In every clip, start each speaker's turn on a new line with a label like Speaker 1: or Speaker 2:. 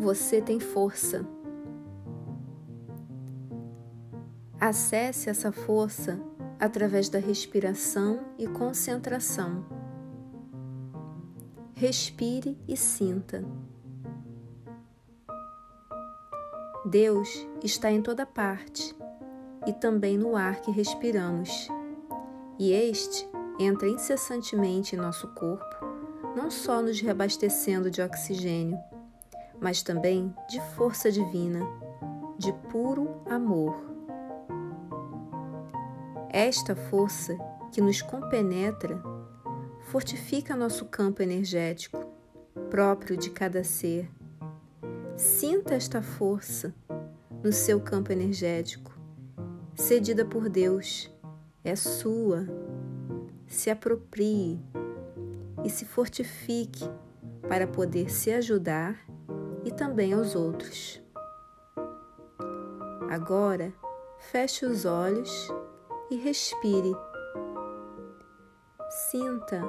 Speaker 1: Você tem força. Acesse essa força através da respiração e concentração. Respire e sinta. Deus está em toda parte e também no ar que respiramos, e este entra incessantemente em nosso corpo, não só nos reabastecendo de oxigênio, mas também de força divina, de puro amor. Esta força que nos compenetra fortifica nosso campo energético, próprio de cada ser. Sinta esta força no seu campo energético, cedida por Deus, é sua. Se aproprie e se fortifique para poder se ajudar e também aos outros. Agora, feche os olhos e respire. Sinta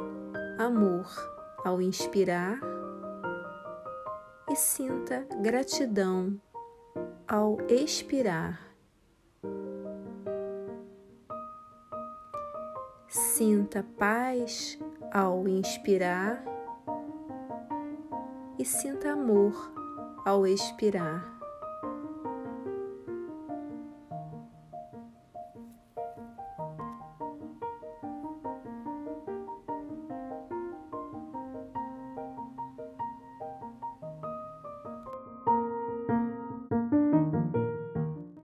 Speaker 1: amor ao inspirar e sinta gratidão ao expirar. Sinta paz ao inspirar e sinta amor ao expirar.